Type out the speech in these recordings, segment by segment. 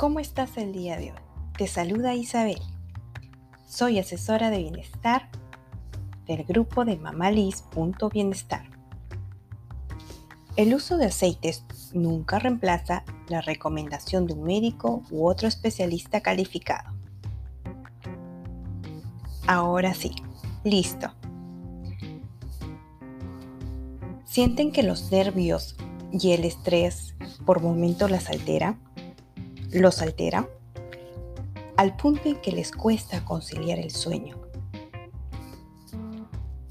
¿Cómo estás el día de hoy? Te saluda Isabel. Soy asesora de bienestar del grupo de mamalis.bienestar. El uso de aceites nunca reemplaza la recomendación de un médico u otro especialista calificado. Ahora sí, listo. ¿Sienten que los nervios y el estrés por momentos las altera? ¿Los altera? Al punto en que les cuesta conciliar el sueño.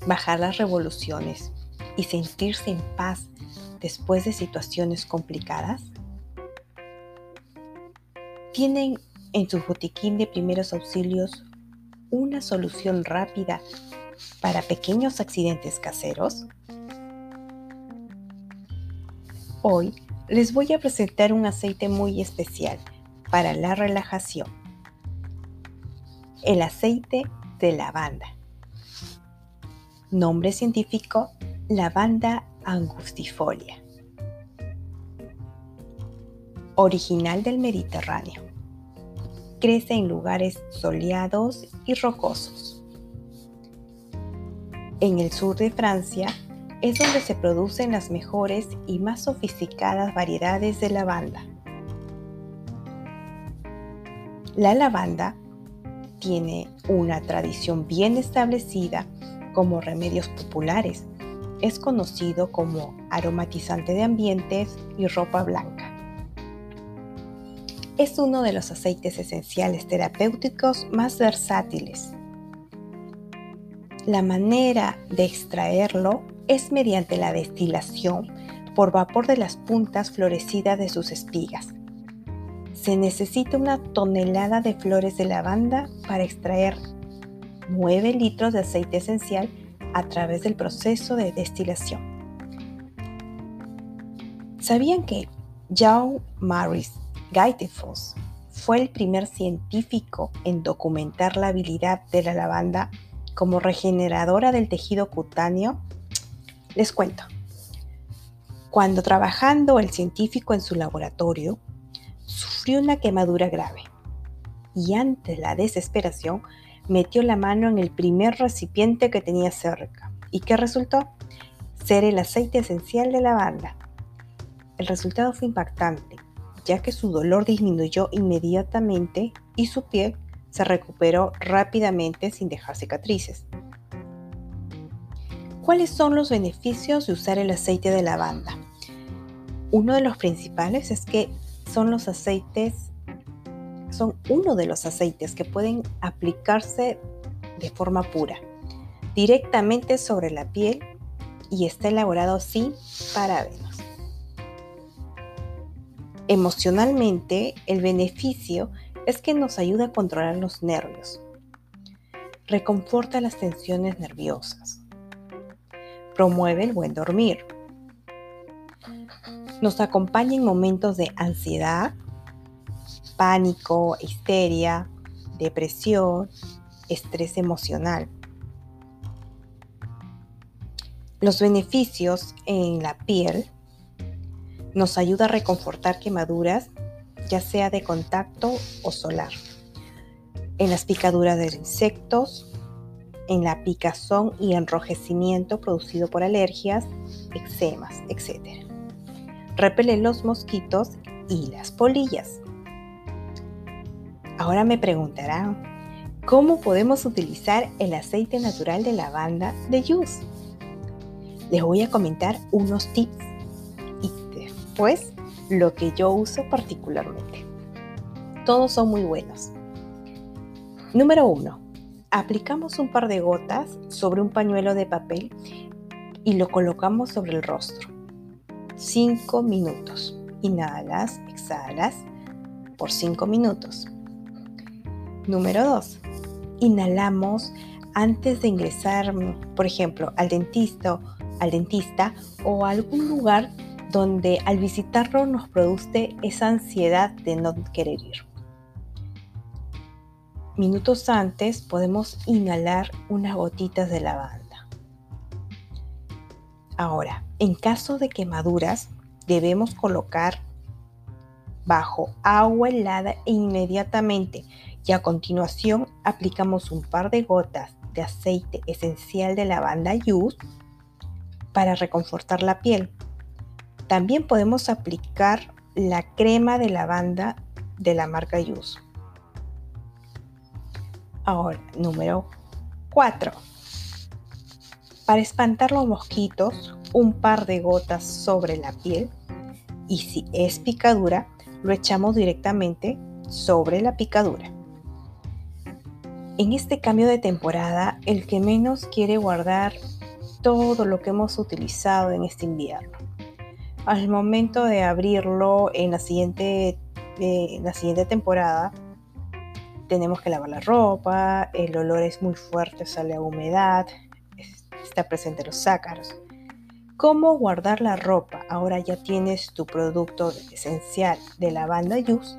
Bajar las revoluciones y sentirse en paz después de situaciones complicadas. ¿Tienen en su botiquín de primeros auxilios una solución rápida para pequeños accidentes caseros? Hoy les voy a presentar un aceite muy especial para la relajación. El aceite de lavanda. Nombre científico, lavanda angustifolia. Original del Mediterráneo. Crece en lugares soleados y rocosos. En el sur de Francia es donde se producen las mejores y más sofisticadas variedades de lavanda. La lavanda tiene una tradición bien establecida como remedios populares. Es conocido como aromatizante de ambientes y ropa blanca. Es uno de los aceites esenciales terapéuticos más versátiles. La manera de extraerlo es mediante la destilación por vapor de las puntas florecidas de sus espigas. Se necesita una tonelada de flores de lavanda para extraer 9 litros de aceite esencial a través del proceso de destilación. ¿Sabían que Jean Maurice Guytefos fue el primer científico en documentar la habilidad de la lavanda como regeneradora del tejido cutáneo les cuento. Cuando trabajando el científico en su laboratorio, sufrió una quemadura grave y ante la desesperación metió la mano en el primer recipiente que tenía cerca. ¿Y qué resultó? Ser el aceite esencial de lavanda. El resultado fue impactante, ya que su dolor disminuyó inmediatamente y su piel se recuperó rápidamente sin dejar cicatrices. ¿Cuáles son los beneficios de usar el aceite de lavanda? Uno de los principales es que son los aceites, son uno de los aceites que pueden aplicarse de forma pura, directamente sobre la piel y está elaborado sin parabenos. Emocionalmente, el beneficio es que nos ayuda a controlar los nervios, reconforta las tensiones nerviosas, promueve el buen dormir. Nos acompaña en momentos de ansiedad, pánico, histeria, depresión, estrés emocional. Los beneficios en la piel nos ayuda a reconfortar quemaduras, ya sea de contacto o solar. En las picaduras de insectos, en la picazón y enrojecimiento producido por alergias, eczemas, etc. Repele los mosquitos y las polillas. Ahora me preguntarán, ¿cómo podemos utilizar el aceite natural de lavanda de Yus? Les voy a comentar unos tips y después lo que yo uso particularmente. Todos son muy buenos. Número 1 aplicamos un par de gotas sobre un pañuelo de papel y lo colocamos sobre el rostro. 5 minutos. Inhalas, exhalas por 5 minutos. Número 2. Inhalamos antes de ingresar, por ejemplo, al dentista, al dentista o algún lugar donde al visitarlo nos produce esa ansiedad de no querer ir minutos antes podemos inhalar unas gotitas de lavanda. Ahora, en caso de quemaduras, debemos colocar bajo agua helada e inmediatamente y a continuación aplicamos un par de gotas de aceite esencial de lavanda Youth para reconfortar la piel. También podemos aplicar la crema de lavanda de la marca Youth. Ahora, número 4. Para espantar los mosquitos, un par de gotas sobre la piel y si es picadura, lo echamos directamente sobre la picadura. En este cambio de temporada, el que menos quiere guardar todo lo que hemos utilizado en este invierno. Al momento de abrirlo en la siguiente, eh, la siguiente temporada, tenemos que lavar la ropa, el olor es muy fuerte, sale a humedad, está presente los ácaros. ¿Cómo guardar la ropa? Ahora ya tienes tu producto esencial de lavanda Juice.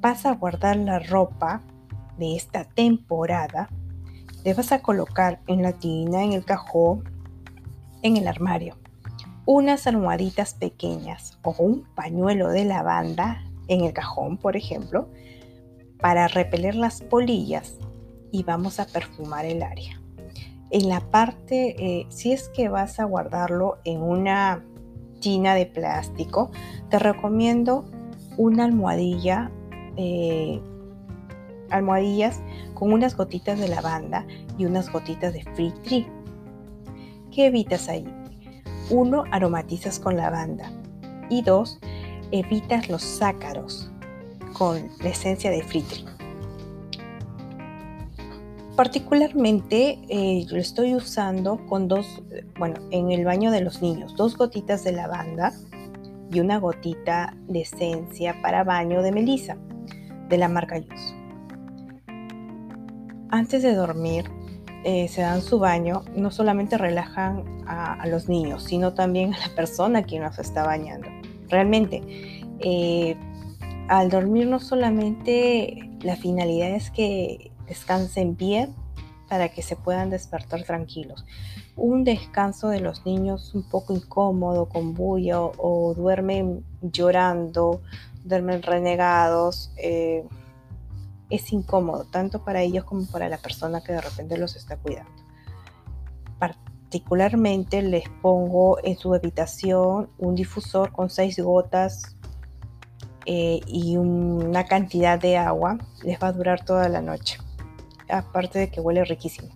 Vas a guardar la ropa de esta temporada, le vas a colocar en la tina, en el cajón, en el armario, unas almohaditas pequeñas o un pañuelo de lavanda en el cajón, por ejemplo, para repeler las polillas y vamos a perfumar el área. En la parte, eh, si es que vas a guardarlo en una tina de plástico, te recomiendo una almohadilla eh, almohadillas con unas gotitas de lavanda y unas gotitas de free tree. ¿Qué evitas ahí? Uno, aromatizas con lavanda. Y dos, evitas los ácaros con la esencia de free tree. Particularmente eh, lo estoy usando con dos, bueno, en el baño de los niños, dos gotitas de lavanda y una gotita de esencia para baño de melisa de la marca Yus antes de dormir eh, se dan su baño, no solamente relajan a, los niños, sino también a la persona quien nos está bañando. Realmente, eh, al dormir no solamente la finalidad es que descansen bien para que se puedan despertar tranquilos. Un descanso de los niños un poco incómodo, con bulla o, duermen llorando, duermen renegados. Eh, es incómodo, tanto para ellos como para la persona que de repente los está cuidando. Particularmente les pongo en su habitación un difusor con seis gotas eh, y una cantidad de agua. Les va a durar toda la noche. Aparte de que huele riquísimo.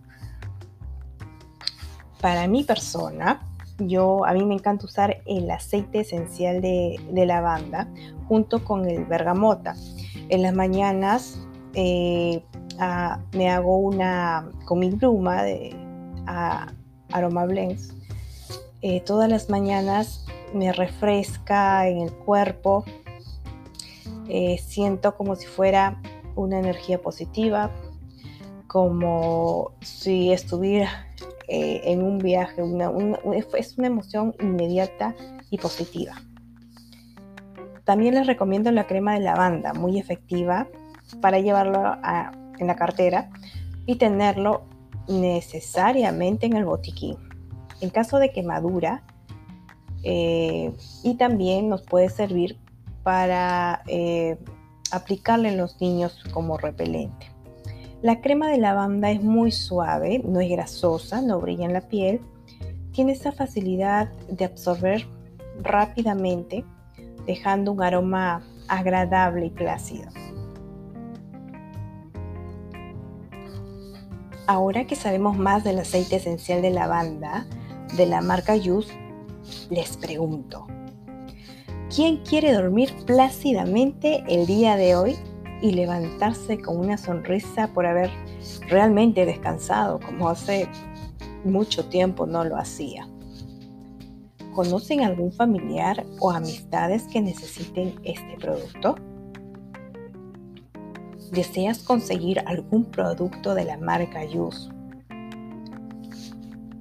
Para mi persona, yo a mí me encanta usar el aceite esencial de, lavanda junto con el bergamota. En las mañanas eh, me hago una con mi pluma de Aroma Blends. Eh, todas las mañanas me refresca en el cuerpo. Eh, siento como si fuera una energía positiva, como si estuviera en un viaje. es una emoción inmediata y positiva. También les recomiendo la crema de lavanda, muy efectiva para llevarlo en la cartera y tenerlo necesariamente en el botiquín. En caso de quemadura, eh, y también nos puede servir para eh, aplicarle en los niños como repelente. La crema de lavanda es muy suave, no es grasosa, no brilla en la piel, tiene esa facilidad de absorber rápidamente, dejando un aroma agradable y plácido. Ahora que sabemos más del aceite esencial de lavanda de la marca Yus, les pregunto, ¿quién quiere dormir plácidamente el día de hoy y levantarse con una sonrisa por haber realmente descansado como hace mucho tiempo no lo hacía? ¿Conocen algún familiar o amistades que necesiten este producto? deseas conseguir algún producto de la marca Yus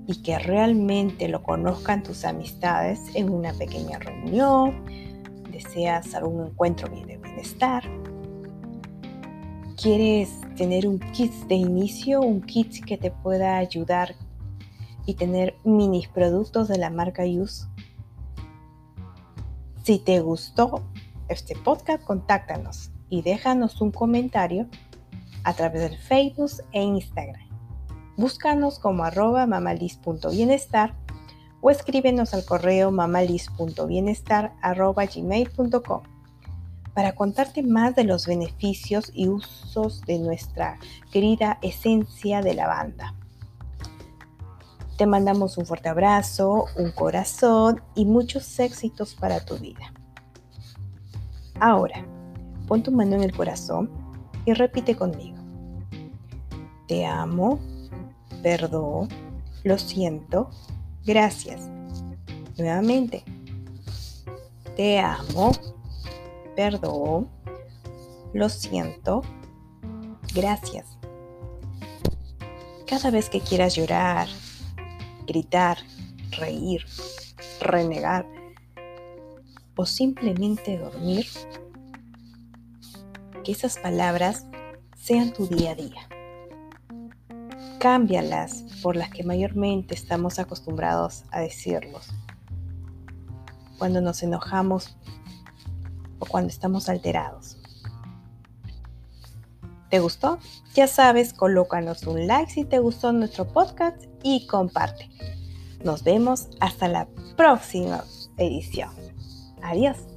y que realmente lo conozcan tus amistades en una pequeña reunión, deseas algún encuentro de bienestar, quieres tener un kit de inicio, un kit que te pueda ayudar y tener mini productos de la marca Yus. Si te gustó este podcast, contáctanos y déjanos un comentario a través del Facebook e Instagram. Búscanos como arroba mamalis.bienestar o escríbenos al correo mamalis.bienestar.gmail.com para contarte más de los beneficios y usos de nuestra querida esencia de lavanda. Te mandamos un fuerte abrazo, un corazón y muchos éxitos para tu vida. Ahora, pon tu mano en el corazón y repite conmigo. Te amo, perdón, lo siento, gracias. Nuevamente, te amo, perdón, lo siento, gracias. Cada vez que quieras llorar, gritar, reír, renegar o simplemente dormir, que esas palabras sean tu día a día. Cámbialas por las que mayormente estamos acostumbrados a decirlos. Cuando nos enojamos o cuando estamos alterados. ¿Te gustó? Ya sabes, colócanos un like si te gustó nuestro podcast y comparte. Nos vemos hasta la próxima edición. Adiós.